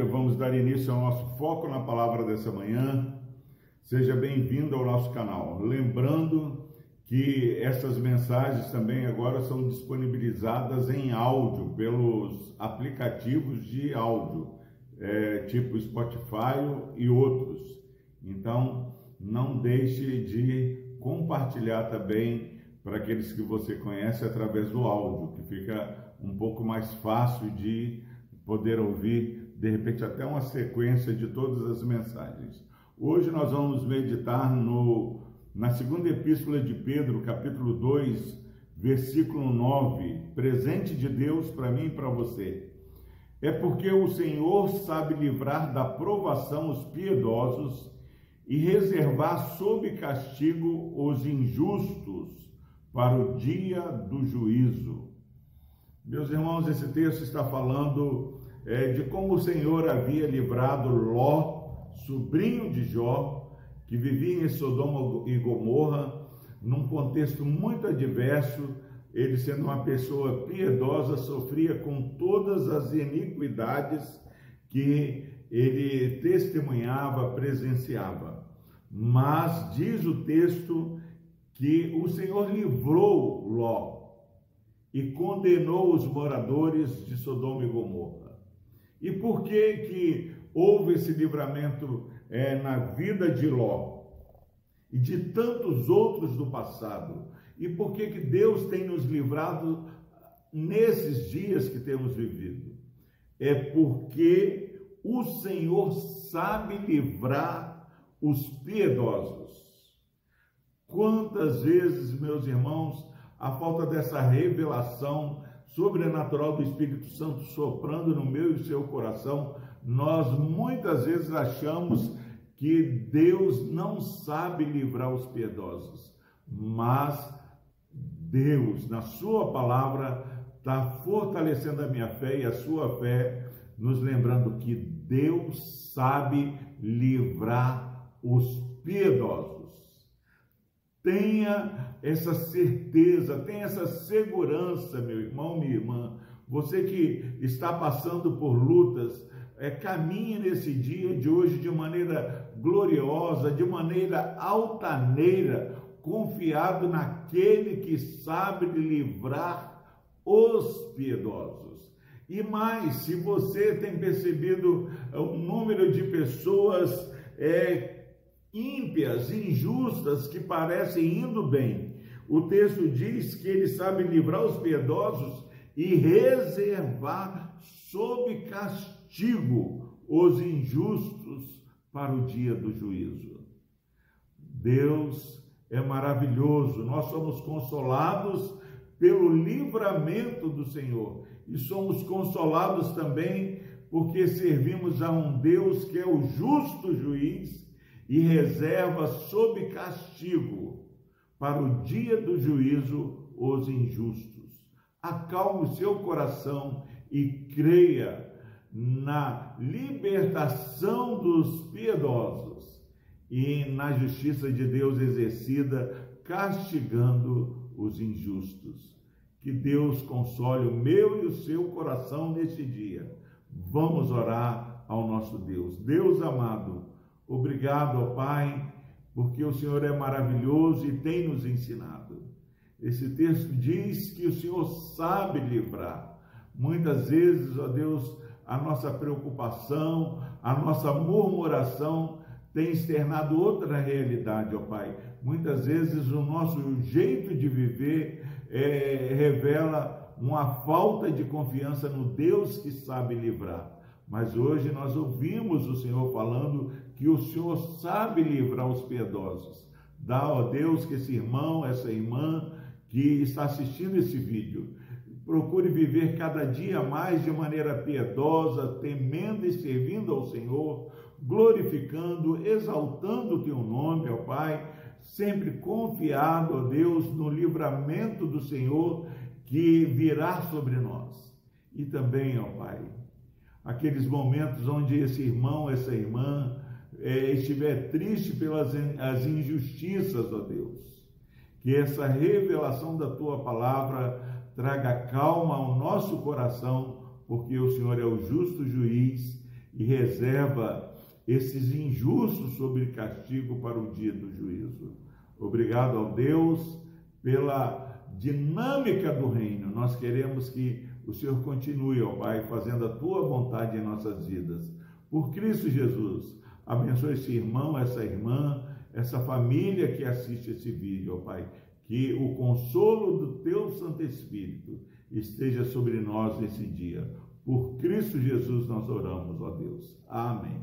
dia. Vamos dar início ao nosso foco na palavra dessa manhã. Seja bem-vindo ao nosso canal. Lembrando que essas mensagens também agora são disponibilizadas em áudio pelos aplicativos de áudio, é, tipo Spotify e outros. Então, não deixe de compartilhar também para aqueles que você conhece através do áudio, que fica um pouco mais fácil de poder ouvir, de repente, até uma sequência de todas as mensagens. Hoje nós vamos meditar no, na segunda epístola de Pedro, capítulo 2, versículo 9, presente de Deus para mim e para você. É porque o Senhor sabe livrar da provação os piedosos e reservar sob castigo os injustos para o dia do juízo. Meus irmãos, esse texto está falando de como o Senhor havia livrado Ló, sobrinho de Jó, que vivia em Sodoma e Gomorra, num contexto muito adverso, ele sendo uma pessoa piedosa, sofria com todas as iniquidades que ele testemunhava, presenciava. Mas diz o texto que o Senhor livrou Ló e condenou os moradores de Sodoma e Gomorra. E por que que houve esse livramento é, na vida de Ló e de tantos outros do passado? E por que que Deus tem nos livrado nesses dias que temos vivido? É porque o Senhor sabe livrar os piedosos. Quantas vezes, meus irmãos, a falta dessa revelação sobrenatural do Espírito Santo soprando no meu e seu coração, nós muitas vezes achamos que Deus não sabe livrar os piedosos, mas Deus, na Sua palavra, está fortalecendo a minha fé e a sua fé, nos lembrando que Deus sabe livrar os piedosos. Tenha essa certeza, tenha essa segurança, meu irmão, minha irmã. Você que está passando por lutas, é, caminhe nesse dia de hoje de maneira gloriosa, de maneira altaneira, confiado naquele que sabe livrar os piedosos. E mais, se você tem percebido o número de pessoas é, ímpias, injustas, que parecem indo bem. O texto diz que ele sabe livrar os piedosos e reservar sob castigo os injustos para o dia do juízo. Deus é maravilhoso, nós somos consolados pelo livramento do Senhor e somos consolados também porque servimos a um Deus que é o justo juiz e reserva sob castigo para o dia do juízo os injustos. Acalme seu coração e creia na libertação dos piedosos e na justiça de Deus exercida, castigando os injustos. Que Deus console o meu e o seu coração neste dia. Vamos orar ao nosso Deus. Deus amado, Obrigado, ó Pai, porque o Senhor é maravilhoso e tem nos ensinado. Esse texto diz que o Senhor sabe livrar. Muitas vezes, ó Deus, a nossa preocupação, a nossa murmuração tem externado outra realidade, ó Pai. Muitas vezes o nosso jeito de viver é, revela uma falta de confiança no Deus que sabe livrar. Mas hoje nós ouvimos o Senhor falando que o Senhor sabe livrar os piedosos. Dá, ó Deus, que esse irmão, essa irmã que está assistindo esse vídeo, procure viver cada dia mais de maneira piedosa, temendo e servindo ao Senhor, glorificando, exaltando o teu nome, ó Pai, sempre confiado, ó Deus, no livramento do Senhor que virá sobre nós. E também, ó Pai, aqueles momentos onde esse irmão, essa irmã é, estiver triste pelas as injustiças, ó Deus. Que essa revelação da tua palavra traga calma ao nosso coração, porque o Senhor é o justo juiz e reserva esses injustos sobre castigo para o dia do juízo. Obrigado ao Deus pela dinâmica do reino. Nós queremos que o Senhor continue, ó Pai, fazendo a tua vontade em nossas vidas. Por Cristo Jesus, abençoe esse irmão, essa irmã, essa família que assiste esse vídeo, ó Pai. Que o consolo do teu Santo Espírito esteja sobre nós nesse dia. Por Cristo Jesus nós oramos, ó Deus. Amém.